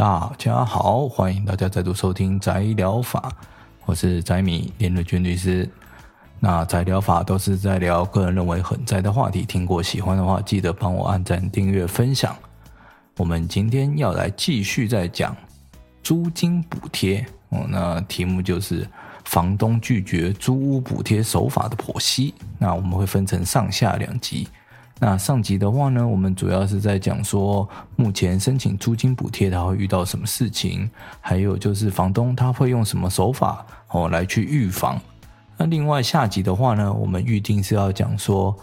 大家好，欢迎大家再度收听宅疗法，我是宅米连瑞君律师。那宅疗法都是在聊个人认为很宅的话题，听过喜欢的话，记得帮我按赞、订阅、分享。我们今天要来继续再讲租金补贴哦，那题目就是房东拒绝租屋补贴手法的剖析。那我们会分成上下两集。那上集的话呢，我们主要是在讲说，目前申请租金补贴他会遇到什么事情，还有就是房东他会用什么手法哦来去预防。那另外下集的话呢，我们预定是要讲说，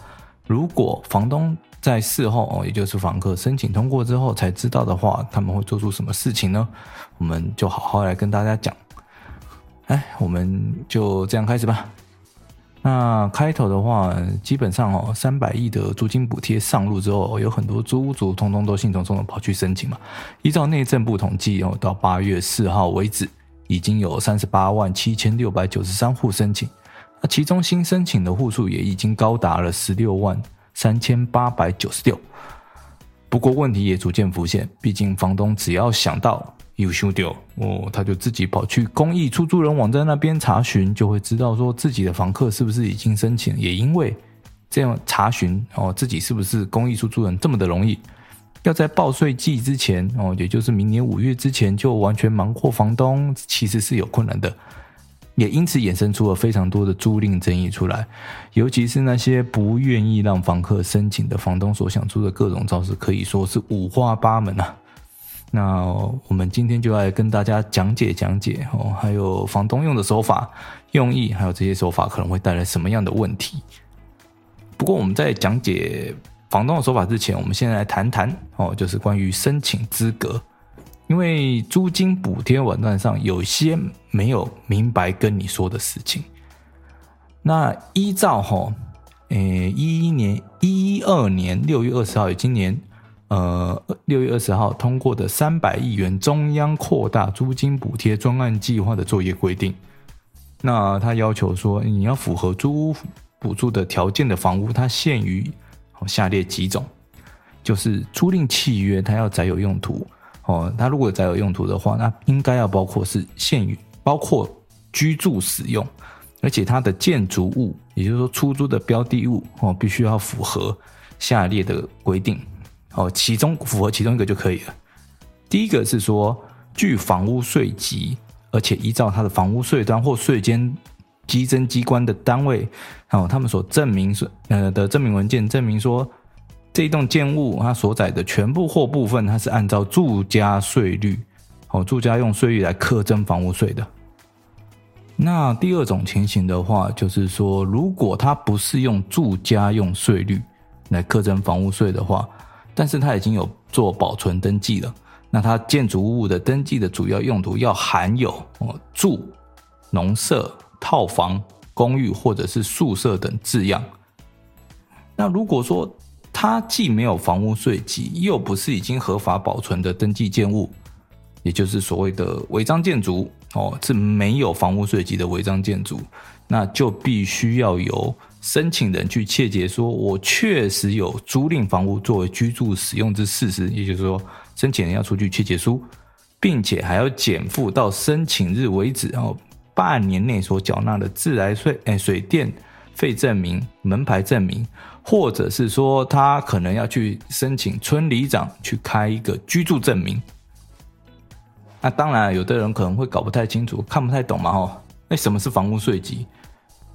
如果房东在事后哦，也就是房客申请通过之后才知道的话，他们会做出什么事情呢？我们就好好来跟大家讲。哎，我们就这样开始吧。那开头的话，基本上哦，三百亿的租金补贴上路之后，有很多租屋族通通都兴冲冲的跑去申请嘛。依照内政部统计哦，到八月四号为止，已经有三十八万七千六百九十三户申请。那其中新申请的户数也已经高达了十六万三千八百九十六。不过问题也逐渐浮现，毕竟房东只要想到。有修掉哦，他就自己跑去公益出租人网站那边查询，就会知道说自己的房客是不是已经申请。也因为这样查询哦，自己是不是公益出租人这么的容易，要在报税季之前哦，也就是明年五月之前就完全瞒过房东，其实是有困难的。也因此衍生出了非常多的租赁争议出来，尤其是那些不愿意让房客申请的房东所想出的各种招式，可以说是五花八门啊。那我们今天就来跟大家讲解讲解哦，还有房东用的手法、用意，还有这些手法可能会带来什么样的问题。不过我们在讲解房东的手法之前，我们先来谈谈哦，就是关于申请资格，因为租金补贴网站上有些没有明白跟你说的事情。那依照哈，诶，一一年、一二年六月二十号，今年。呃，六月二十号通过的三百亿元中央扩大租金补贴专案计划的作业规定，那他要求说，你要符合租屋补助的条件的房屋，它限于下列几种，就是租赁契约它要载有用途哦，它如果载有用途的话，那应该要包括是限于包括居住使用，而且它的建筑物，也就是说出租的标的物哦，必须要符合下列的规定。哦，其中符合其中一个就可以了。第一个是说，具房屋税籍，而且依照他的房屋税单或税监稽征机关的单位，哦，他们所证明是呃的证明文件，证明说这一栋建物它所载的全部或部分，它是按照住家税率，哦，住家用税率来课征房屋税的。那第二种情形的话，就是说，如果它不是用住家用税率来课征房屋税的话。但是它已经有做保存登记了，那它建筑物的登记的主要用途要含有哦住、农舍、套房、公寓或者是宿舍等字样。那如果说它既没有房屋税籍，又不是已经合法保存的登记建物，也就是所谓的违章建筑哦，是没有房屋税籍的违章建筑，那就必须要有。申请人去切结说，我确实有租赁房屋作为居住使用之事实，也就是说，申请人要出具切结书，并且还要减负到申请日为止，然后半年内所缴纳的自来水、哎水电费证明、门牌证明，或者是说他可能要去申请村里长去开一个居住证明。那当然，有的人可能会搞不太清楚，看不太懂嘛，哦，那什么是房屋税籍？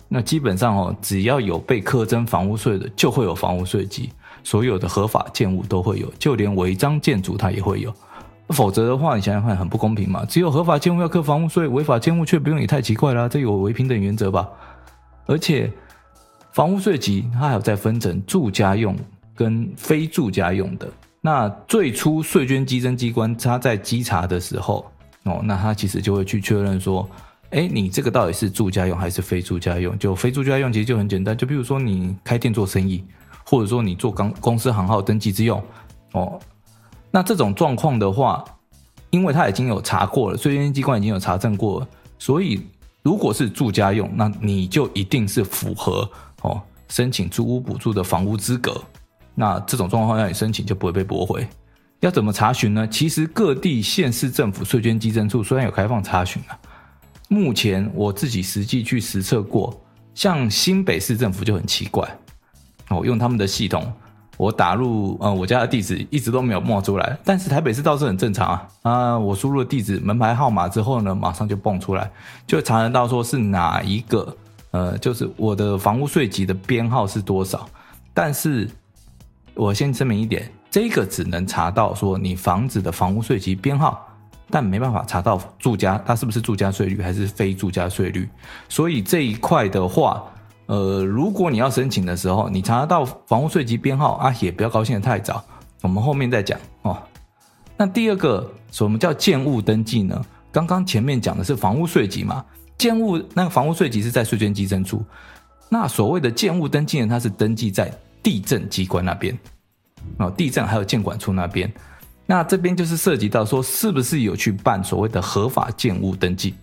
那基本上哦，只要有被课征房屋税的，就会有房屋税籍。所有的合法建物都会有，就连违章建筑它也会有。否则的话，你想想看，很不公平嘛。只有合法建物要课房屋税，违法建物却不用，也太奇怪了。这有违平等原则吧？而且，房屋税籍它还有再分成住家用跟非住家用的。那最初税捐稽征机关它在稽查的时候，哦，那他其实就会去确认说。哎，你这个到底是住家用还是非住家用？就非住家用，其实就很简单，就比如说你开店做生意，或者说你做公公司行号登记之用，哦，那这种状况的话，因为他已经有查过了，税捐机关已经有查证过了，所以如果是住家用，那你就一定是符合哦申请租屋补助的房屋资格，那这种状况让你申请就不会被驳回。要怎么查询呢？其实各地县市政府税捐稽征处虽然有开放查询啊，目前我自己实际去实测过，像新北市政府就很奇怪，我用他们的系统，我打入呃我家的地址一直都没有冒出来，但是台北市倒是很正常啊啊，我输入地址门牌号码之后呢，马上就蹦出来，就查得到说是哪一个呃，就是我的房屋税籍的编号是多少，但是我先声明一点。这个只能查到说你房子的房屋税籍编号，但没办法查到住家它是不是住家税率还是非住家税率。所以这一块的话，呃，如果你要申请的时候，你查得到房屋税籍编号啊，也不要高兴得太早，我们后面再讲哦。那第二个什么叫建物登记呢？刚刚前面讲的是房屋税籍嘛，建物那个房屋税籍是在税捐稽征处，那所谓的建物登记呢，它是登记在地政机关那边。哦，地政还有建管处那边，那这边就是涉及到说，是不是有去办所谓的合法建物登记？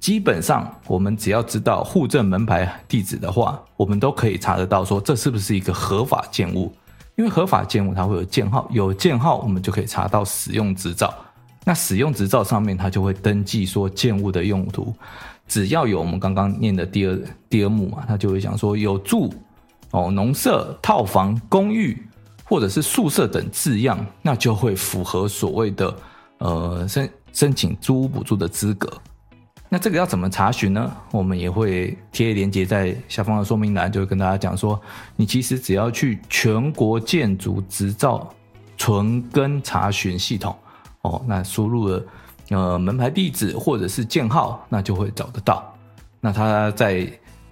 基本上，我们只要知道户政门牌地址的话，我们都可以查得到说，这是不是一个合法建物？因为合法建物它会有建号，有建号，我们就可以查到使用执照。那使用执照上面，它就会登记说建物的用途。只要有我们刚刚念的第二第二幕嘛，它就会讲说有住哦，农舍、套房、公寓。或者是宿舍等字样，那就会符合所谓的呃申申请租屋补助的资格。那这个要怎么查询呢？我们也会贴连接在下方的说明栏，就会跟大家讲说，你其实只要去全国建筑执照存根查询系统哦，那输入了呃门牌地址或者是建号，那就会找得到。那他在。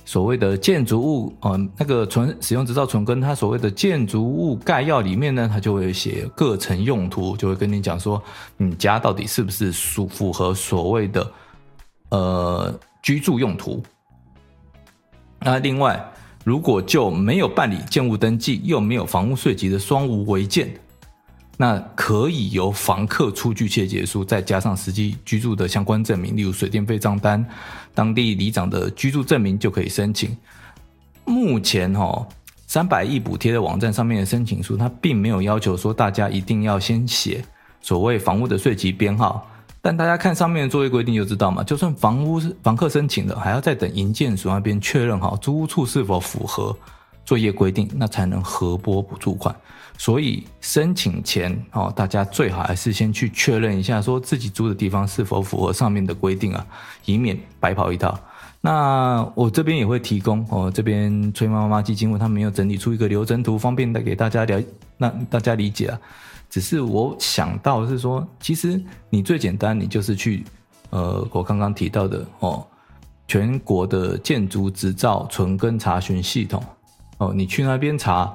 所谓的建筑物，呃，那个存使用执照存根，它所谓的建筑物概要里面呢，它就会写各层用途，就会跟你讲说，你家到底是不是属符合所谓的呃居住用途。那另外，如果就没有办理建物登记，又没有房屋税籍的双无违建。那可以由房客出具切结书，再加上实际居住的相关证明，例如水电费账单、当地里长的居住证明，就可以申请。目前哈，三百亿补贴的网站上面的申请书，它并没有要求说大家一定要先写所谓房屋的税籍编号，但大家看上面的作业规定就知道嘛，就算房屋房客申请的，还要再等营建署那边确认好租屋处是否符合作业规定，那才能核拨补助款。所以申请前哦，大家最好还是先去确认一下，说自己租的地方是否符合上面的规定啊，以免白跑一趟。那我这边也会提供哦，这边崔妈妈基金会他们有整理出一个流程图，方便带给大家了，让大家理解啊。只是我想到是说，其实你最简单，你就是去呃，我刚刚提到的哦，全国的建筑执照存根查询系统哦，你去那边查。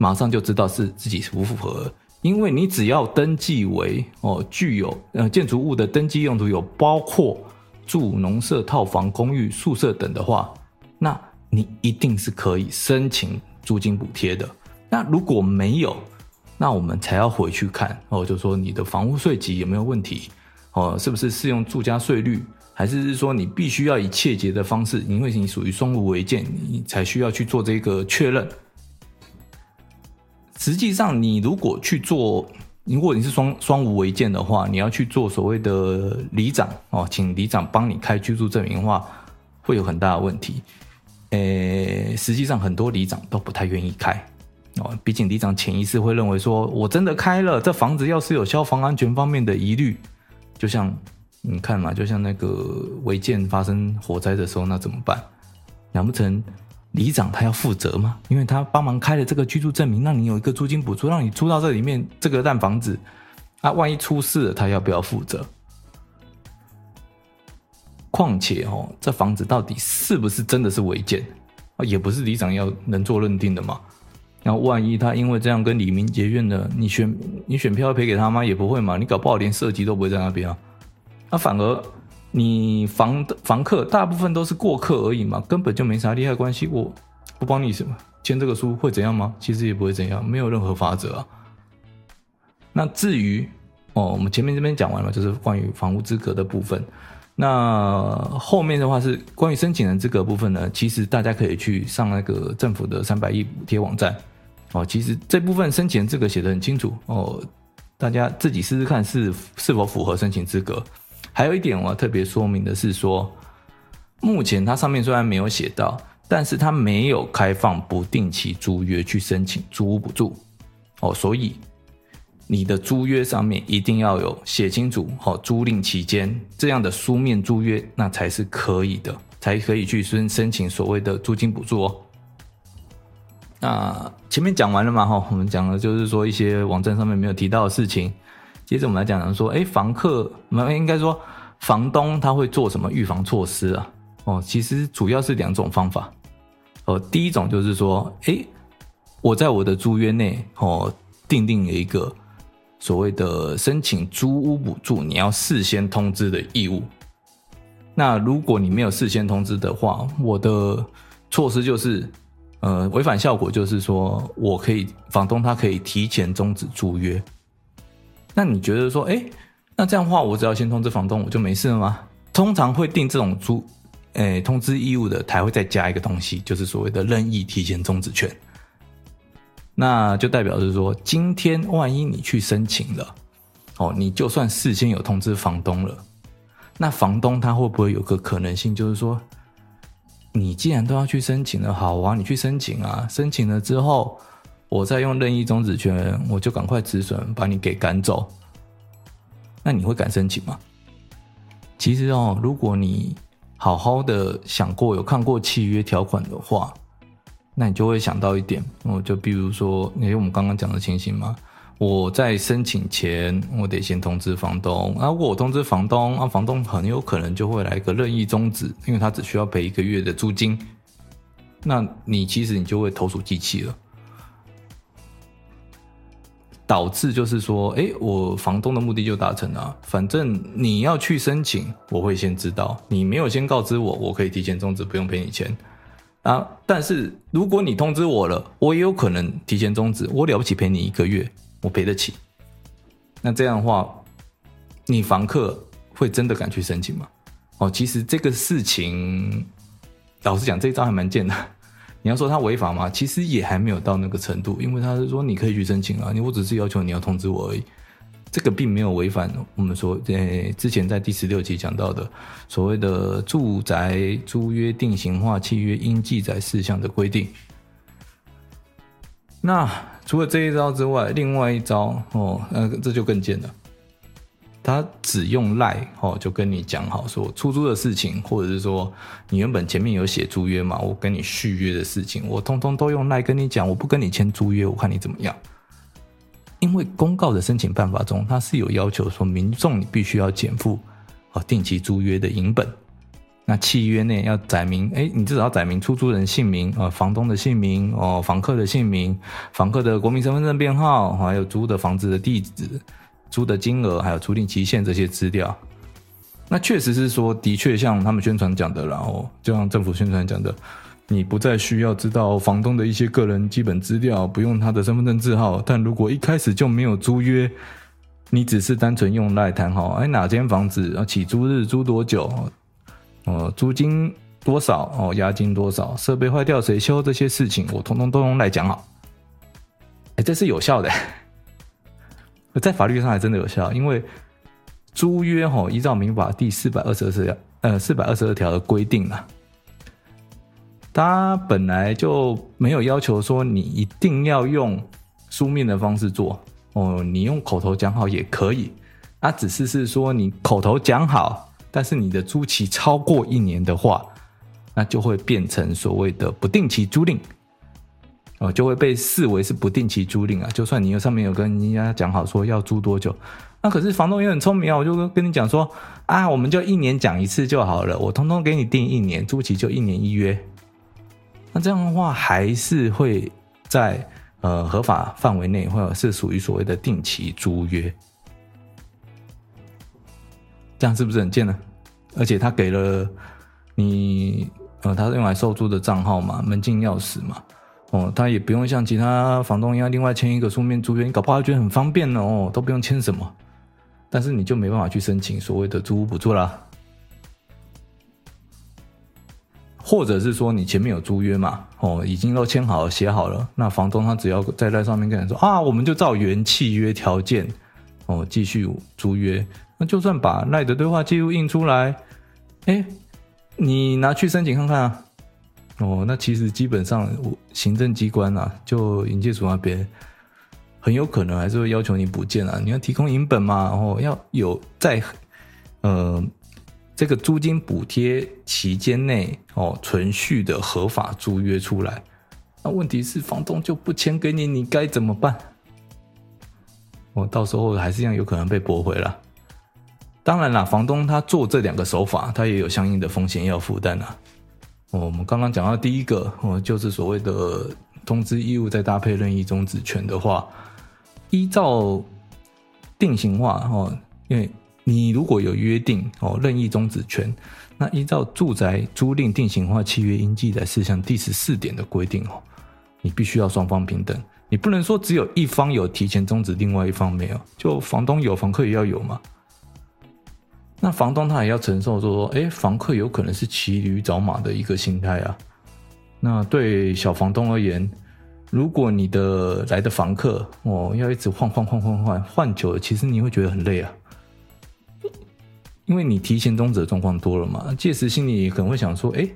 马上就知道是自己符不符合，因为你只要登记为哦，具有呃建筑物的登记用途有包括住农舍、套房、公寓、宿舍等的话，那你一定是可以申请租金补贴的。那如果没有，那我们才要回去看哦，就说你的房屋税籍有没有问题哦，是不是适用住家税率，还是是说你必须要以切结的方式，因为你属于双无违建，你才需要去做这个确认。实际上，你如果去做，如果你是双双无违建的话，你要去做所谓的里长哦，请里长帮你开居住证明的话，会有很大的问题。诶，实际上很多里长都不太愿意开哦，毕竟里长潜意识会认为说，我真的开了，这房子要是有消防安全方面的疑虑，就像你看嘛，就像那个违建发生火灾的时候，那怎么办？难不成？里长他要负责吗？因为他帮忙开了这个居住证明，让你有一个租金补助，让你租到这里面这个烂房子，啊，万一出事了，他要不要负责？况且哦，这房子到底是不是真的是违建啊？也不是里长要能做认定的嘛。然后万一他因为这样跟李明结怨了，你选你选票要赔给他吗？也不会嘛。你搞不好连设籍都不会在那边啊，那反而。你房房客大部分都是过客而已嘛，根本就没啥利害关系。我不帮你什么签这个书会怎样吗？其实也不会怎样，没有任何法则啊。那至于哦，我们前面这边讲完了，就是关于房屋资格的部分。那后面的话是关于申请人资格部分呢，其实大家可以去上那个政府的三百亿补贴网站哦。其实这部分申请人资格写得很清楚哦。大家自己试试看是是否符合申请资格。还有一点我要特别说明的是说，目前它上面虽然没有写到，但是它没有开放不定期租约去申请租屋补助哦，所以你的租约上面一定要有写清楚哦，租赁期间这样的书面租约，那才是可以的，才可以去申申请所谓的租金补助哦。那前面讲完了嘛？哈，我们讲的就是说一些网站上面没有提到的事情。接着我们来讲讲说，哎，房客，我们应该说房东他会做什么预防措施啊？哦，其实主要是两种方法。哦，第一种就是说，哎，我在我的租约内哦，订定了一个所谓的申请租屋补助，你要事先通知的义务。那如果你没有事先通知的话，我的措施就是。呃，违反效果就是说，我可以房东他可以提前终止租约。那你觉得说，哎，那这样的话，我只要先通知房东，我就没事了吗？通常会定这种租，诶，通知义务的，还会再加一个东西，就是所谓的任意提前终止权。那就代表是说，今天万一你去申请了，哦，你就算事先有通知房东了，那房东他会不会有个可能性，就是说，你既然都要去申请了，好啊，你去申请啊。申请了之后，我再用任意终止权，我就赶快止损，把你给赶走。那你会敢申请吗？其实哦，如果你好好的想过，有看过契约条款的话，那你就会想到一点，哦，就比如说，因为我们刚刚讲的情形嘛。我在申请前，我得先通知房东。啊，如果我通知房东，啊，房东很有可能就会来一个任意终止，因为他只需要赔一个月的租金。那你其实你就会投鼠忌器了，导致就是说，哎，我房东的目的就达成了。反正你要去申请，我会先知道。你没有先告知我，我可以提前终止，不用赔你钱。啊，但是如果你通知我了，我也有可能提前终止，我了不起赔你一个月。我赔得起，那这样的话，你房客会真的敢去申请吗？哦，其实这个事情，老实讲，这一招还蛮贱的。你要说他违法吗？其实也还没有到那个程度，因为他是说你可以去申请啊，你我只是要求你要通知我而已。这个并没有违反我们说，呃，之前在第十六集讲到的所谓的住宅租约定型化契约应记载事项的规定。那除了这一招之外，另外一招哦，那这就更贱了。他只用赖哦，就跟你讲好说出租的事情，或者是说你原本前面有写租约嘛，我跟你续约的事情，我通通都用赖跟你讲，我不跟你签租约，我看你怎么样。因为公告的申请办法中，它是有要求说民众你必须要减负哦定期租约的银本。那契约内要载明，哎，你至少要载明出租人姓名啊，房东的姓名哦，房客的姓名，房客的国民身份证编号，还有租的房子的地址、租的金额，还有租赁期限这些资料。那确实是说，的确像他们宣传讲的，然后就像政府宣传讲的，你不再需要知道房东的一些个人基本资料，不用他的身份证字号。但如果一开始就没有租约，你只是单纯用来谈好，哎，哪间房子啊，起租日租多久？呃，租金多少哦？押金多少？设备坏掉谁修？这些事情我通通都用来讲好。哎，这是有效的，在法律上还真的有效，因为租约哈，依照民法第四百二十二条，呃，四百二十二条的规定啊，它本来就没有要求说你一定要用书面的方式做哦，你用口头讲好也可以，它只是是说你口头讲好。但是你的租期超过一年的话，那就会变成所谓的不定期租赁，哦，就会被视为是不定期租赁啊。就算你有上面有跟人家讲好说要租多久，那可是房东也很聪明啊，我就跟你讲说啊，我们就一年讲一次就好了，我通通给你定一年，租期就一年一约。那这样的话还是会在呃合法范围内，或者是属于所谓的定期租约。这样是不是很贱呢？而且他给了你，呃，他是用来收租的账号嘛，门禁钥匙嘛，哦，他也不用像其他房东一样另外签一个书面租约，你搞不好觉得很方便呢，哦，都不用签什么，但是你就没办法去申请所谓的租屋补助啦，或者是说你前面有租约嘛，哦，已经都签好了写好了，那房东他只要在那上面跟你说啊，我们就照原契约条件哦，继续租约。那就算把赖的对话记录印出来，哎，你拿去申请看看啊。哦，那其实基本上，行政机关啊，就营建署那边，很有可能还是会要求你补件啊。你要提供影本嘛，然后要有在呃这个租金补贴期间内哦存续的合法租约出来。那问题是房东就不签给你，你该怎么办？我到时候还是一样有可能被驳回了。当然啦，房东他做这两个手法，他也有相应的风险要负担啊。我们刚刚讲到第一个，哦，就是所谓的通知义务再搭配任意终止权的话，依照定型化哦，因为你如果有约定哦，任意终止权，那依照住宅租赁定型化契约应记载事项第十四点的规定哦，你必须要双方平等，你不能说只有一方有提前终止，另外一方没有，就房东有，房客也要有嘛。那房东他也要承受说，哎，房客有可能是骑驴找马的一个心态啊。那对小房东而言，如果你的来的房客哦要一直换换换换换换久了，其实你会觉得很累啊。因为你提前终止的状况多了嘛，届时心里可能会想说，哎，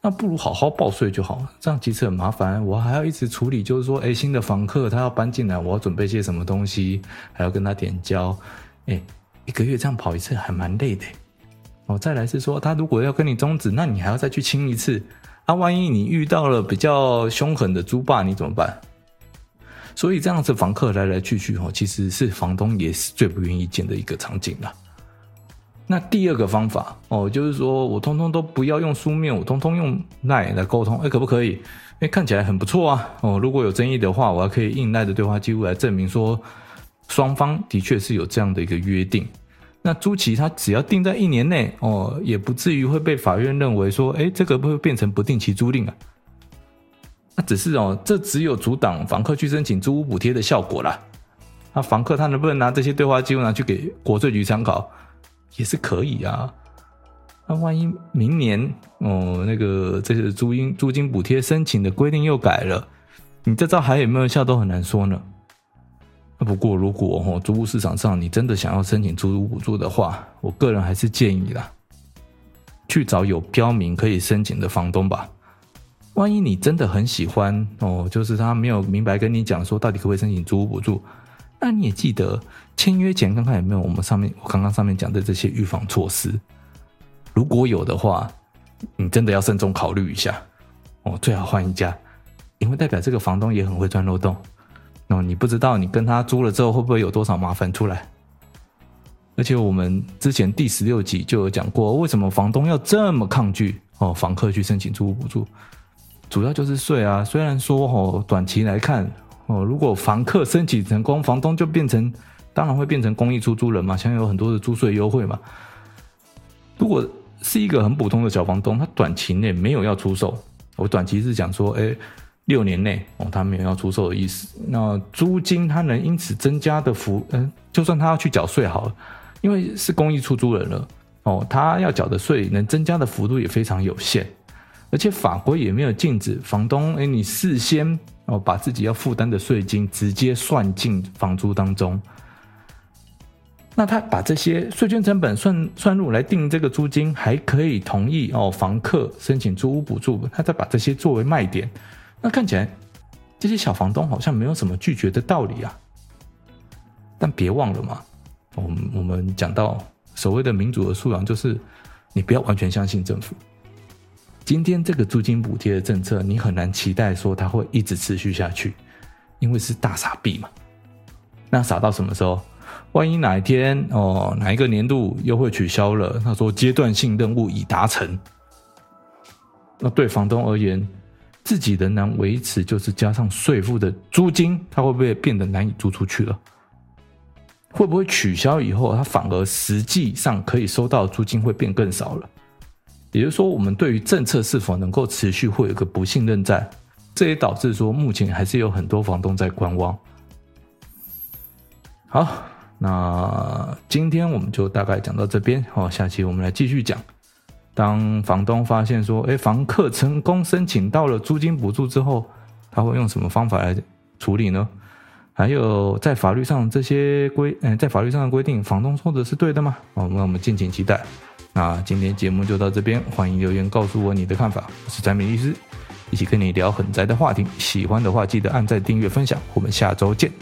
那不如好好报税就好，这样其实很麻烦，我还要一直处理，就是说，哎，新的房客他要搬进来，我要准备些什么东西，还要跟他点交，哎。一个月这样跑一次还蛮累的，哦，再来是说他如果要跟你终止，那你还要再去清一次，啊，万一你遇到了比较凶狠的租霸，你怎么办？所以这样子房客来来去去，哦，其实是房东也是最不愿意见的一个场景了。那第二个方法，哦，就是说我通通都不要用书面，我通通用赖来沟通，哎，可不可以？哎，看起来很不错啊，哦，如果有争议的话，我还可以印 LINE 的对话记录来证明说。双方的确是有这样的一个约定，那租期他只要定在一年内哦，也不至于会被法院认为说，哎，这个会变成不定期租赁啊。那只是哦，这只有阻挡房客去申请租屋补贴的效果啦。那房客他能不能拿这些对话记录拿去给国税局参考，也是可以啊。那万一明年哦，那个这些租金租金补贴申请的规定又改了，你这招还有没有效都很难说呢。不过，如果哦，租屋市场上你真的想要申请租屋补助的话，我个人还是建议啦，去找有标明可以申请的房东吧。万一你真的很喜欢哦，就是他没有明白跟你讲说到底可不可以申请租屋补助，那你也记得签约前看看有没有我们上面我刚刚上面讲的这些预防措施。如果有的话，你真的要慎重考虑一下哦，最好换一家，因为代表这个房东也很会钻漏洞。哦，你不知道你跟他租了之后会不会有多少麻烦出来？而且我们之前第十六集就有讲过，为什么房东要这么抗拒哦，房客去申请租屋补助，主要就是税啊。虽然说哦，短期来看哦，如果房客申请成功，房东就变成当然会变成公益出租人嘛，享有很多的租税优惠嘛。如果是一个很普通的小房东，他短期内没有要出售，我短期是讲说，哎。六年内哦，他没有要出售的意思。那租金他能因此增加的幅，嗯，就算他要去缴税好了，因为是公益出租人了哦，他要缴的税能增加的幅度也非常有限，而且法规也没有禁止房东诶，你事先哦把自己要负担的税金直接算进房租当中。那他把这些税捐成本算算入来定这个租金，还可以同意哦房客申请租屋补助，他再把这些作为卖点。那看起来，这些小房东好像没有什么拒绝的道理啊。但别忘了嘛，我们我们讲到所谓的民主的素养，就是你不要完全相信政府。今天这个租金补贴的政策，你很难期待说它会一直持续下去，因为是大傻逼嘛。那傻到什么时候？万一哪一天哦，哪一个年度又会取消了？他说阶段性任务已达成，那对房东而言，自己仍然维持，就是加上税负的租金，它会不会变得难以租出去了？会不会取消以后，它反而实际上可以收到的租金会变更少了？也就是说，我们对于政策是否能够持续，会有一个不信任在，这也导致说目前还是有很多房东在观望。好，那今天我们就大概讲到这边，好，下期我们来继续讲。当房东发现说，哎，房客成功申请到了租金补助之后，他会用什么方法来处理呢？还有在法律上这些规，嗯，在法律上的规定，房东说的是对的吗？哦，那我们敬请期待。那今天节目就到这边，欢迎留言告诉我你的看法。我是宅米律师，一起跟你聊很宅的话题。喜欢的话，记得按赞、订阅、分享。我们下周见。